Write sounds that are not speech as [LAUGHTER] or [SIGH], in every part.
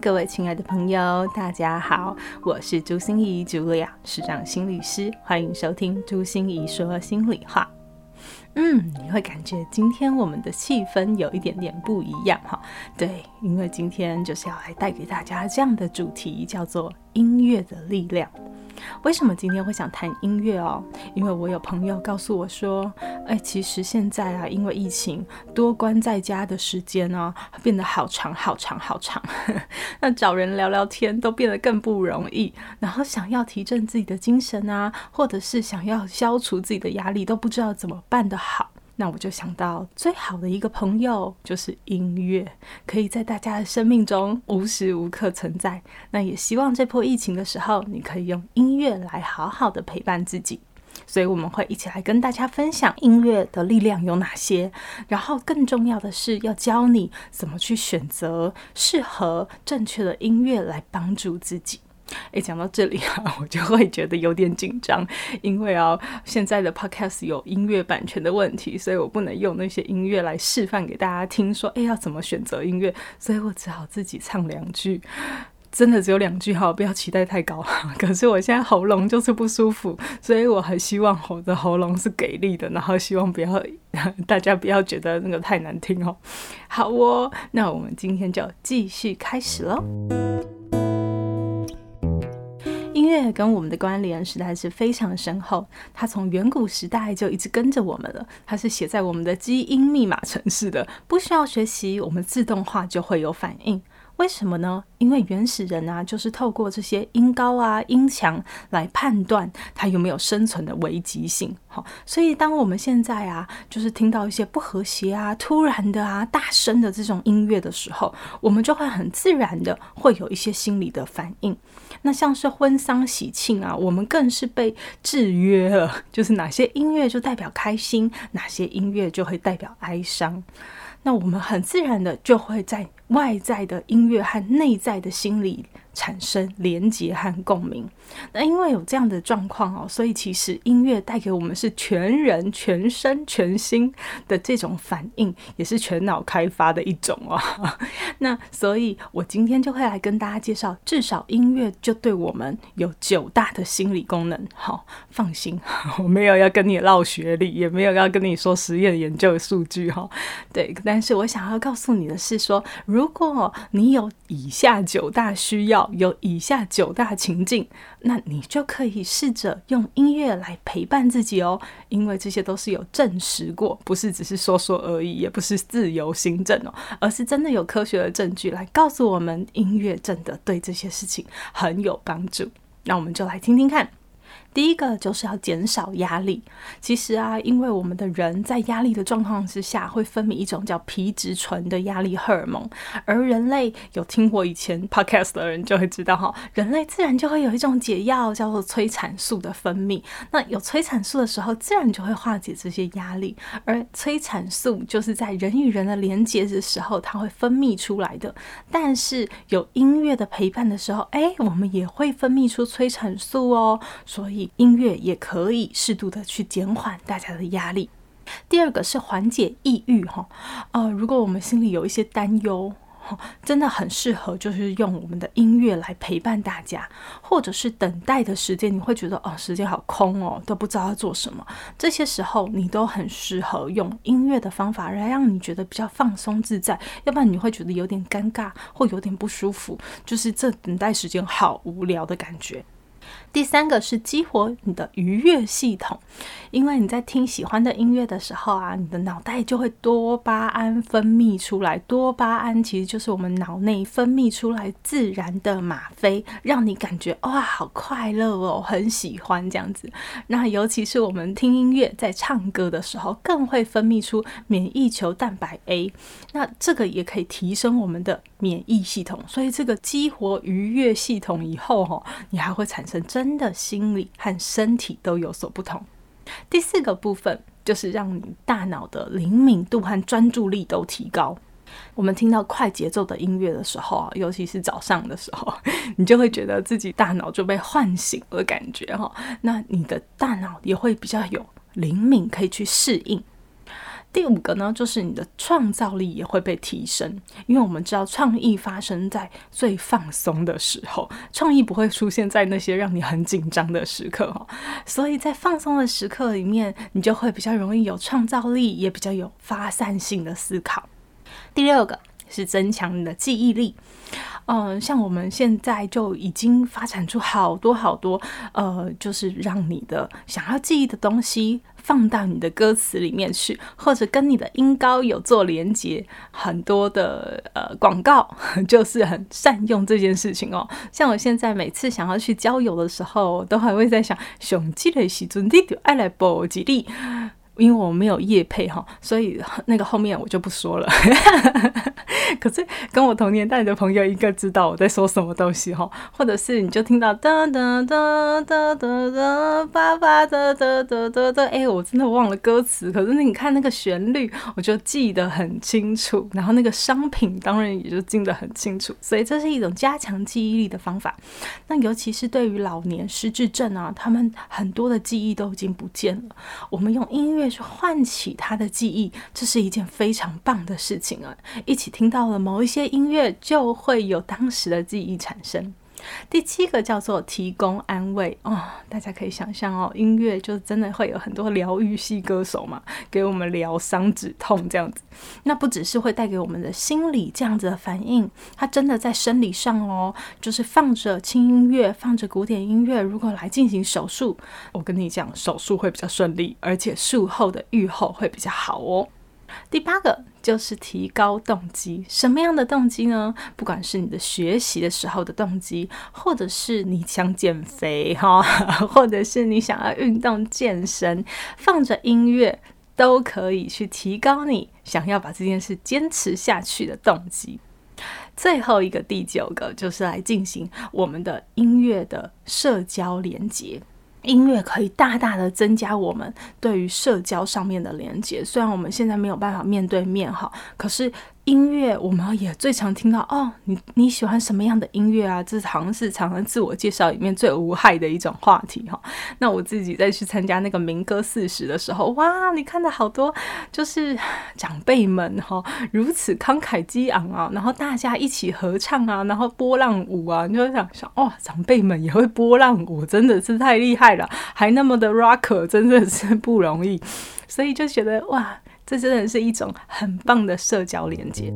各位亲爱的朋友，大家好，我是朱心怡 Julia，视障心理师，欢迎收听朱心怡说心里话。嗯，你会感觉今天我们的气氛有一点点不一样哈？对，因为今天就是要来带给大家这样的主题，叫做音乐的力量。为什么今天会想谈音乐哦？因为我有朋友告诉我说，哎，其实现在啊，因为疫情，多关在家的时间呢，变得好长好长好长，[LAUGHS] 那找人聊聊天都变得更不容易。然后想要提振自己的精神啊，或者是想要消除自己的压力，都不知道怎么办的好。那我就想到，最好的一个朋友就是音乐，可以在大家的生命中无时无刻存在。那也希望这波疫情的时候，你可以用音乐来好好的陪伴自己。所以我们会一起来跟大家分享音乐的力量有哪些，然后更重要的是要教你怎么去选择适合正确的音乐来帮助自己。诶，讲到这里啊，[LAUGHS] 我就会觉得有点紧张，因为啊，现在的 podcast 有音乐版权的问题，所以我不能用那些音乐来示范给大家听，说，诶，要怎么选择音乐，所以我只好自己唱两句，真的只有两句哈，不要期待太高。[LAUGHS] 可是我现在喉咙就是不舒服，所以我很希望我的喉咙是给力的，然后希望不要 [LAUGHS] 大家不要觉得那个太难听哦。好哦，那我们今天就继续开始喽。跟我们的关联实在是非常深厚，它从远古时代就一直跟着我们了，它是写在我们的基因密码程式的，不需要学习，我们自动化就会有反应。为什么呢？因为原始人啊，就是透过这些音高啊、音强来判断它有没有生存的危机性。好，所以当我们现在啊，就是听到一些不和谐啊、突然的啊、大声的这种音乐的时候，我们就会很自然的会有一些心理的反应。那像是婚丧喜庆啊，我们更是被制约了，就是哪些音乐就代表开心，哪些音乐就会代表哀伤。那我们很自然的就会在外在的音乐和内在的心理产生连结和共鸣。那因为有这样的状况哦，所以其实音乐带给我们是全人、全身、全心的这种反应，也是全脑开发的一种哦。[LAUGHS] 那所以，我今天就会来跟大家介绍，至少音乐就对我们有九大的心理功能。好，放心，[LAUGHS] 我没有要跟你唠学历，也没有要跟你说实验研究数据哈。对，但是我想要告诉你的是说，如果你有以下九大需要，有以下九大情境。那你就可以试着用音乐来陪伴自己哦，因为这些都是有证实过，不是只是说说而已，也不是自由行政哦，而是真的有科学的证据来告诉我们，音乐真的对这些事情很有帮助。那我们就来听听看。第一个就是要减少压力。其实啊，因为我们的人在压力的状况之下，会分泌一种叫皮质醇的压力荷尔蒙。而人类有听过以前 podcast 的人就会知道哈，人类自然就会有一种解药叫做催产素的分泌。那有催产素的时候，自然就会化解这些压力。而催产素就是在人与人的连接的时候，它会分泌出来的。但是有音乐的陪伴的时候，哎，我们也会分泌出催产素哦。所以音乐也可以适度的去减缓大家的压力。第二个是缓解抑郁哈，呃，如果我们心里有一些担忧，真的很适合就是用我们的音乐来陪伴大家，或者是等待的时间，你会觉得哦，时间好空哦，都不知道要做什么。这些时候你都很适合用音乐的方法来让你觉得比较放松自在，要不然你会觉得有点尴尬或有点不舒服，就是这等待时间好无聊的感觉。第三个是激活你的愉悦系统，因为你在听喜欢的音乐的时候啊，你的脑袋就会多巴胺分泌出来。多巴胺其实就是我们脑内分泌出来自然的吗啡，让你感觉哇，好快乐哦，很喜欢这样子。那尤其是我们听音乐在唱歌的时候，更会分泌出免疫球蛋白 A，那这个也可以提升我们的免疫系统。所以这个激活愉悦系统以后，哈，你还会产生真的心理和身体都有所不同。第四个部分就是让你大脑的灵敏度和专注力都提高。我们听到快节奏的音乐的时候啊，尤其是早上的时候，你就会觉得自己大脑就被唤醒了感觉哈。那你的大脑也会比较有灵敏，可以去适应。第五个呢，就是你的创造力也会被提升，因为我们知道创意发生在最放松的时候，创意不会出现在那些让你很紧张的时刻哈。所以在放松的时刻里面，你就会比较容易有创造力，也比较有发散性的思考。第六个是增强你的记忆力。嗯，像我们现在就已经发展出好多好多，呃，就是让你的想要记忆的东西放到你的歌词里面去，或者跟你的音高有做连接。很多的呃广告 [LAUGHS] 就是很善用这件事情哦。像我现在每次想要去郊游的时候，都还会在想，熊记得时阵你就爱来补几粒。因为我没有业配哈，所以那个后面我就不说了。[LAUGHS] 可是跟我同年代的朋友应该知道我在说什么东西哈，或者是你就听到哒哒哒哒哒哒叭叭哒哒哒哒哒，哎，我真的忘了歌词。可是你看那个旋律，我就记得很清楚。然后那个商品当然也就记得很清楚。所以这是一种加强记忆力的方法。那尤其是对于老年失智症啊，他们很多的记忆都已经不见了。我们用音乐。去唤起他的记忆，这是一件非常棒的事情啊！一起听到了某一些音乐，就会有当时的记忆产生。第七个叫做提供安慰哦，大家可以想象哦，音乐就真的会有很多疗愈系歌手嘛，给我们疗伤止痛这样子。那不只是会带给我们的心理这样子的反应，它真的在生理上哦，就是放着轻音乐，放着古典音乐，如果来进行手术，我跟你讲，手术会比较顺利，而且术后的愈后会比较好哦。第八个就是提高动机，什么样的动机呢？不管是你的学习的时候的动机，或者是你想减肥哈，[LAUGHS] 或者是你想要运动健身，放着音乐都可以去提高你想要把这件事坚持下去的动机。最后一个第九个就是来进行我们的音乐的社交连接。音乐可以大大的增加我们对于社交上面的连接，虽然我们现在没有办法面对面哈，可是。音乐，我们也最常听到哦。你你喜欢什么样的音乐啊？这好像是常常自我介绍里面最无害的一种话题哈。那我自己再去参加那个民歌四十的时候，哇，你看到好多就是长辈们哈，如此慷慨激昂啊，然后大家一起合唱啊，然后波浪舞啊，你就想想哦，长辈们也会波浪舞，真的是太厉害了，还那么的 rock，真的是不容易，所以就觉得哇。这真的是一种很棒的社交连接。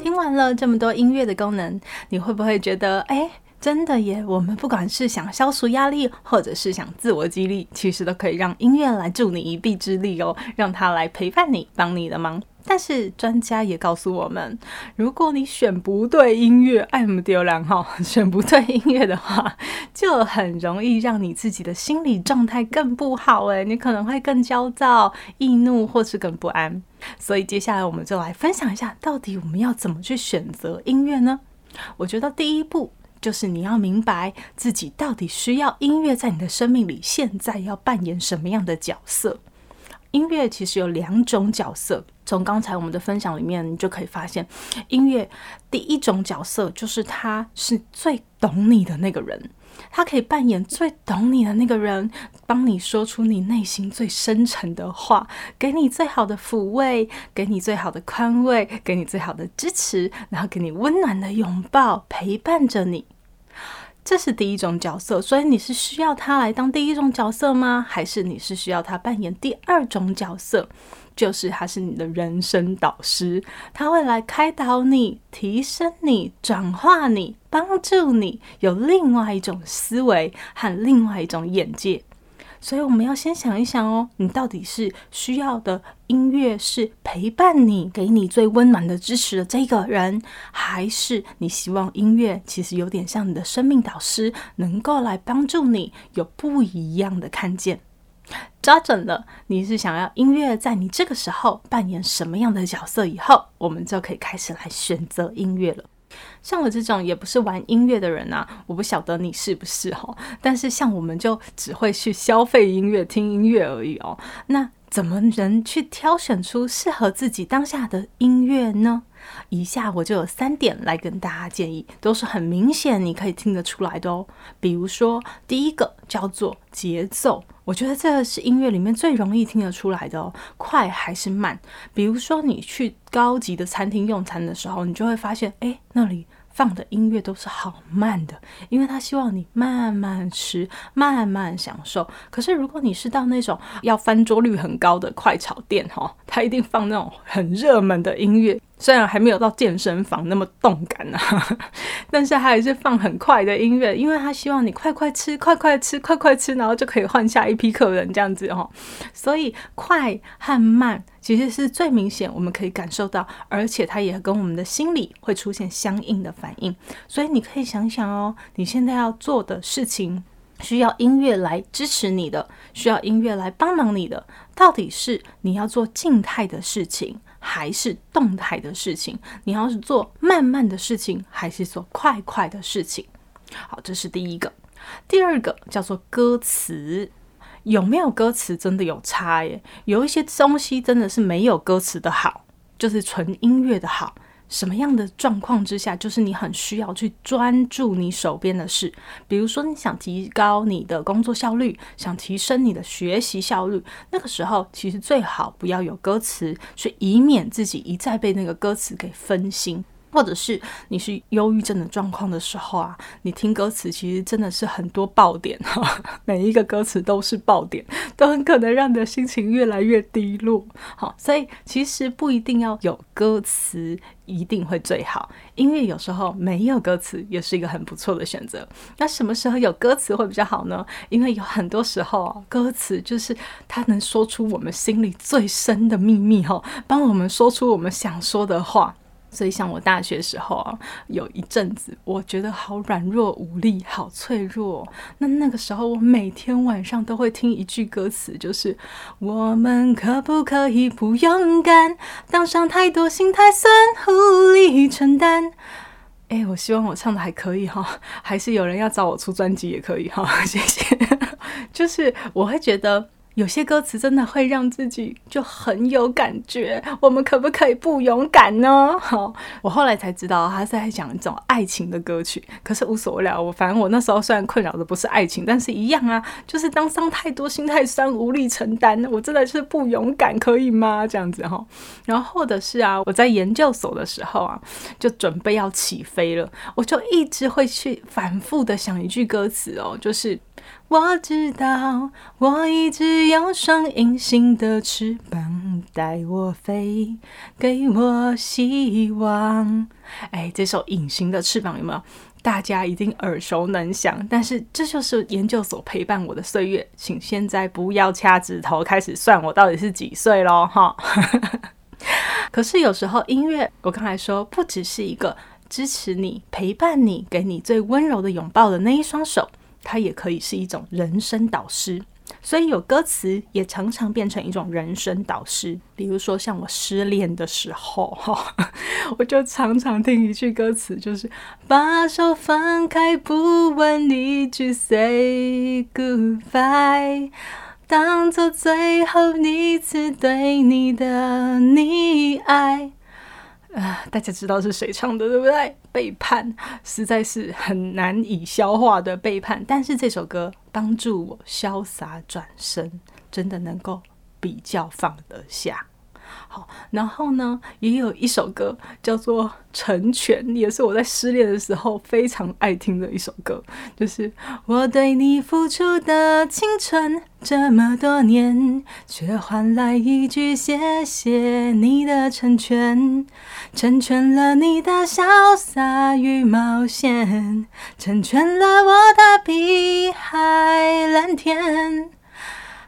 听完了这么多音乐的功能，你会不会觉得，哎，真的耶？我们不管是想消除压力，或者是想自我激励，其实都可以让音乐来助你一臂之力哦，让它来陪伴你，帮你的忙。但是专家也告诉我们，如果你选不对音乐，爱慕丢两号，选不对音乐的话，就很容易让你自己的心理状态更不好。诶，你可能会更焦躁、易怒，或是更不安。所以接下来我们就来分享一下，到底我们要怎么去选择音乐呢？我觉得第一步就是你要明白自己到底需要音乐在你的生命里，现在要扮演什么样的角色。音乐其实有两种角色，从刚才我们的分享里面，你就可以发现，音乐第一种角色就是他是最懂你的那个人，他可以扮演最懂你的那个人，帮你说出你内心最深沉的话，给你最好的抚慰，给你最好的宽慰，给你最好的支持，然后给你温暖的拥抱，陪伴着你。这是第一种角色，所以你是需要他来当第一种角色吗？还是你是需要他扮演第二种角色？就是他是你的人生导师，他会来开导你、提升你、转化你、帮助你有另外一种思维和另外一种眼界。所以我们要先想一想哦，你到底是需要的音乐是陪伴你、给你最温暖的支持的这个人，还是你希望音乐其实有点像你的生命导师，能够来帮助你有不一样的看见？抓准了，你是想要音乐在你这个时候扮演什么样的角色？以后我们就可以开始来选择音乐了。像我这种也不是玩音乐的人啊，我不晓得你是不是哦。但是像我们就只会去消费音乐、听音乐而已哦。那怎么能去挑选出适合自己当下的音乐呢？以下我就有三点来跟大家建议，都是很明显你可以听得出来的哦。比如说，第一个叫做节奏，我觉得这是音乐里面最容易听得出来的哦，快还是慢。比如说，你去高级的餐厅用餐的时候，你就会发现，哎，那里。放的音乐都是好慢的，因为他希望你慢慢吃，慢慢享受。可是如果你是到那种要翻桌率很高的快炒店，哈，他一定放那种很热门的音乐。虽然还没有到健身房那么动感啊，[LAUGHS] 但是他还是放很快的音乐，因为他希望你快快吃，快快吃，快快吃，然后就可以换下一批客人这样子哦。所以快和慢其实是最明显，我们可以感受到，而且它也跟我们的心理会出现相应的反应。所以你可以想想哦，你现在要做的事情，需要音乐来支持你的，需要音乐来帮忙你的，到底是你要做静态的事情，还是动态的事情？你要是做慢慢的事情，还是做快快的事情？好，这是第一个。第二个叫做歌词，有没有歌词真的有差耶？有一些东西真的是没有歌词的好，就是纯音乐的好。什么样的状况之下，就是你很需要去专注你手边的事，比如说你想提高你的工作效率，想提升你的学习效率，那个时候其实最好不要有歌词，去以免自己一再被那个歌词给分心。或者是你是忧郁症的状况的时候啊，你听歌词其实真的是很多爆点哈，每一个歌词都是爆点，都很可能让你的心情越来越低落。好，所以其实不一定要有歌词一定会最好，音乐有时候没有歌词也是一个很不错的选择。那什么时候有歌词会比较好呢？因为有很多时候啊，歌词就是它能说出我们心里最深的秘密哈，帮我们说出我们想说的话。所以，像我大学时候啊，有一阵子，我觉得好软弱无力，好脆弱。那那个时候，我每天晚上都会听一句歌词，就是“我们可不可以不勇敢，当伤太多，心太酸，无力承担。”哎，我希望我唱的还可以哈，还是有人要找我出专辑也可以哈，[LAUGHS] 谢谢。[LAUGHS] 就是我会觉得。有些歌词真的会让自己就很有感觉，我们可不可以不勇敢呢？[LAUGHS] 好，我后来才知道他是在讲一种爱情的歌曲，可是无所谓了。我反正我那时候虽然困扰的不是爱情，但是一样啊，就是当伤太多，心太酸，无力承担，我真的是不勇敢，可以吗？这样子哈。[LAUGHS] 然后或者是啊，我在研究所的时候啊，就准备要起飞了，我就一直会去反复的想一句歌词哦，就是。我知道，我一直有双隐形的翅膀带我飞，给我希望。哎，这首《隐形的翅膀》有没有？大家一定耳熟能详。但是这就是研究所陪伴我的岁月，请现在不要掐指头开始算我到底是几岁喽，哈。[LAUGHS] 可是有时候音乐，我刚才说，不只是一个支持你、陪伴你、给你最温柔的拥抱的那一双手。它也可以是一种人生导师，所以有歌词也常常变成一种人生导师。比如说，像我失恋的时候，哈，[LAUGHS] 我就常常听一句歌词，就是把手放开，不问一句 say goodbye，当做最后一次对你的溺爱。啊，大家知道是谁唱的，对不对？背叛，实在是很难以消化的背叛。但是这首歌帮助我潇洒转身，真的能够比较放得下。好，然后呢，也有一首歌叫做《成全》，也是我在失恋的时候非常爱听的一首歌，就是我对你付出的青春。这么多年，却换来一句谢谢你的成全，成全了你的潇洒与冒险，成全了我的碧海蓝天。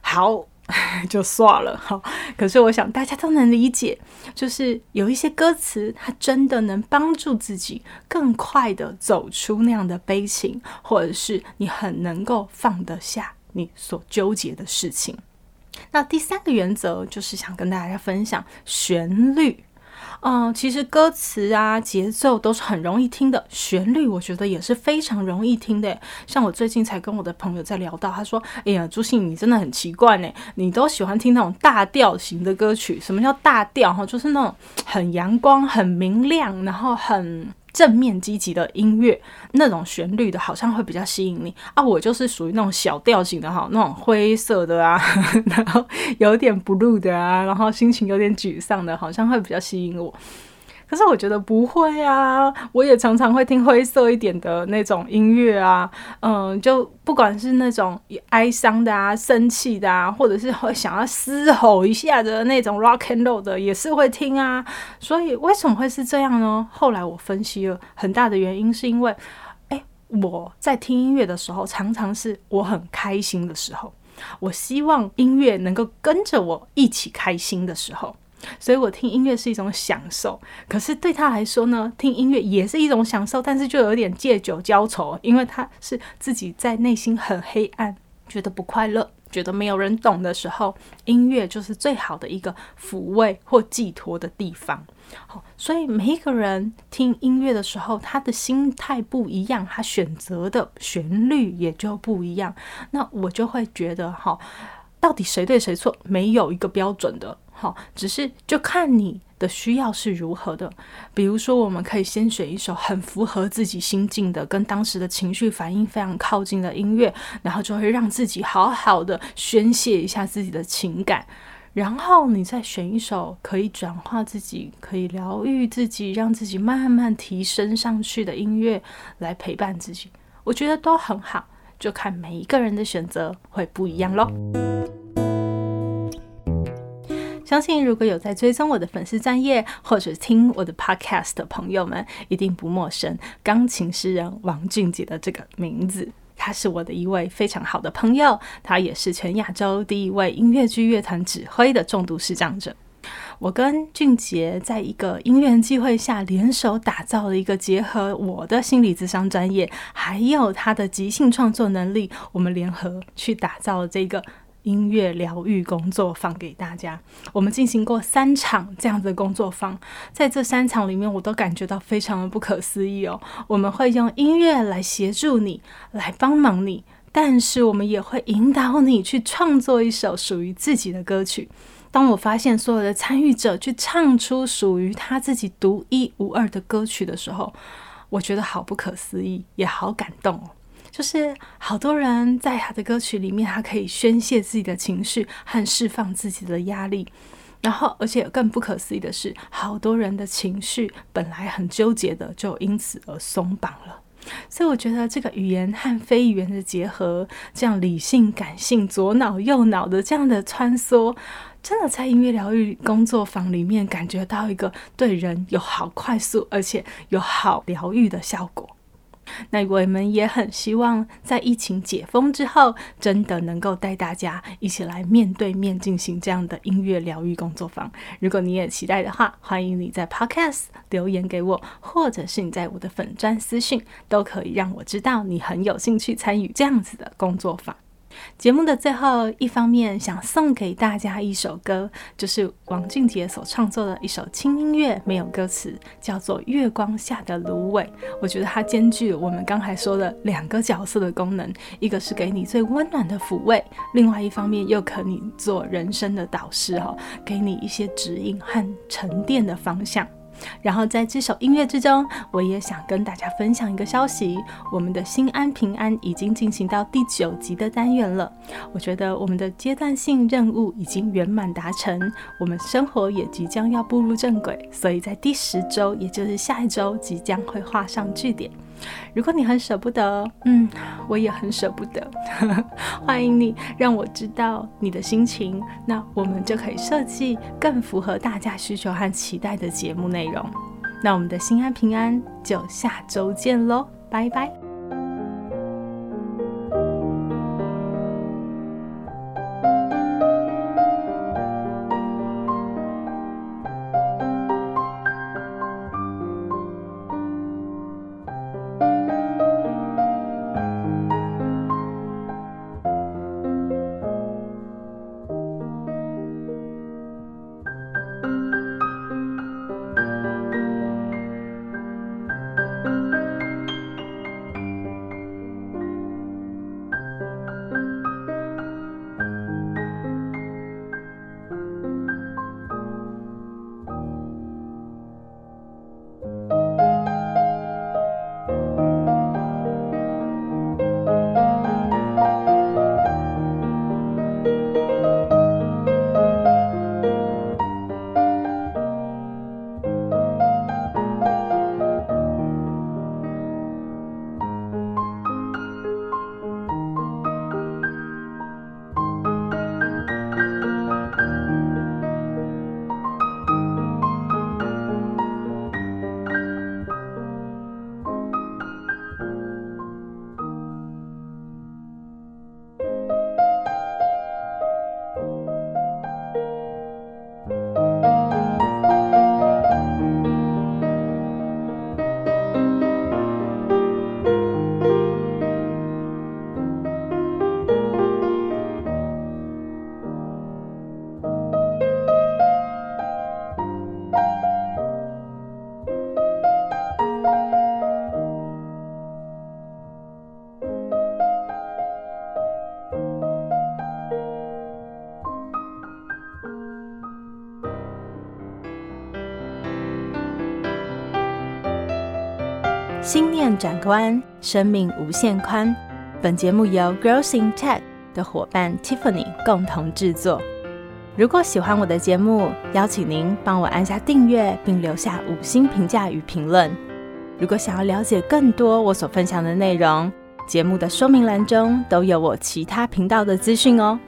好。[LAUGHS] 就算了，好。可是我想大家都能理解，就是有一些歌词，它真的能帮助自己更快的走出那样的悲情，或者是你很能够放得下你所纠结的事情。那第三个原则就是想跟大家分享旋律。嗯，其实歌词啊、节奏都是很容易听的，旋律我觉得也是非常容易听的。像我最近才跟我的朋友在聊到，他说：“哎呀，朱信，你真的很奇怪呢，你都喜欢听那种大调型的歌曲。什么叫大调？哈，就是那种很阳光、很明亮，然后很……”正面积极的音乐，那种旋律的，好像会比较吸引你啊。我就是属于那种小调型的哈，那种灰色的啊，[LAUGHS] 然后有点 blue 的啊，然后心情有点沮丧的，好像会比较吸引我。可是我觉得不会啊，我也常常会听灰色一点的那种音乐啊，嗯，就不管是那种哀伤的啊、生气的啊，或者是会想要嘶吼一下的那种 rock and roll 的，也是会听啊。所以为什么会是这样呢？后来我分析了很大的原因，是因为，哎，我在听音乐的时候，常常是我很开心的时候，我希望音乐能够跟着我一起开心的时候。所以我听音乐是一种享受，可是对他来说呢，听音乐也是一种享受，但是就有点借酒浇愁，因为他是自己在内心很黑暗，觉得不快乐，觉得没有人懂的时候，音乐就是最好的一个抚慰或寄托的地方。好，所以每一个人听音乐的时候，他的心态不一样，他选择的旋律也就不一样。那我就会觉得，哈，到底谁对谁错，没有一个标准的。好，只是就看你的需要是如何的。比如说，我们可以先选一首很符合自己心境的，跟当时的情绪反应非常靠近的音乐，然后就会让自己好好的宣泄一下自己的情感。然后你再选一首可以转化自己、可以疗愈自己、让自己慢慢提升上去的音乐来陪伴自己。我觉得都很好，就看每一个人的选择会不一样喽。相信如果有在追踪我的粉丝专页，或者听我的 podcast 的朋友们，一定不陌生。钢琴诗人王俊杰的这个名字，他是我的一位非常好的朋友，他也是全亚洲第一位音乐剧乐团指挥的重度视障者。我跟俊杰在一个因缘机会下，联手打造了一个结合我的心理智商专业，还有他的即兴创作能力，我们联合去打造了这个。音乐疗愈工作坊给大家，我们进行过三场这样的工作坊，在这三场里面，我都感觉到非常的不可思议哦。我们会用音乐来协助你，来帮忙你，但是我们也会引导你去创作一首属于自己的歌曲。当我发现所有的参与者去唱出属于他自己独一无二的歌曲的时候，我觉得好不可思议，也好感动。就是好多人在他的歌曲里面，他可以宣泄自己的情绪和释放自己的压力，然后而且更不可思议的是，好多人的情绪本来很纠结的，就因此而松绑了。所以我觉得这个语言和非语言的结合，这样理性、感性、左脑、右脑的这样的穿梭，真的在音乐疗愈工作坊里面感觉到一个对人有好快速，而且有好疗愈的效果。那我们也很希望在疫情解封之后，真的能够带大家一起来面对面进行这样的音乐疗愈工作坊。如果你也期待的话，欢迎你在 Podcast 留言给我，或者是你在我的粉钻私讯，都可以让我知道你很有兴趣参与这样子的工作坊。节目的最后，一方面想送给大家一首歌，就是王俊杰所创作的一首轻音乐，没有歌词，叫做《月光下的芦苇》。我觉得它兼具我们刚才说的两个角色的功能，一个是给你最温暖的抚慰，另外一方面又可以做人生的导师哈，给你一些指引和沉淀的方向。然后在这首音乐之中，我也想跟大家分享一个消息：我们的心安平安已经进行到第九集的单元了。我觉得我们的阶段性任务已经圆满达成，我们生活也即将要步入正轨，所以在第十周，也就是下一周，即将会画上句点。如果你很舍不得，嗯，我也很舍不得。欢迎你让我知道你的心情，那我们就可以设计更符合大家需求和期待的节目内内容。那我们的心安平安就下周见喽，拜拜。心念转关，生命无限宽。本节目由 Girls in Tech 的伙伴 Tiffany 共同制作。如果喜欢我的节目，邀请您帮我按下订阅，并留下五星评价与评论。如果想要了解更多我所分享的内容，节目的说明栏中都有我其他频道的资讯哦。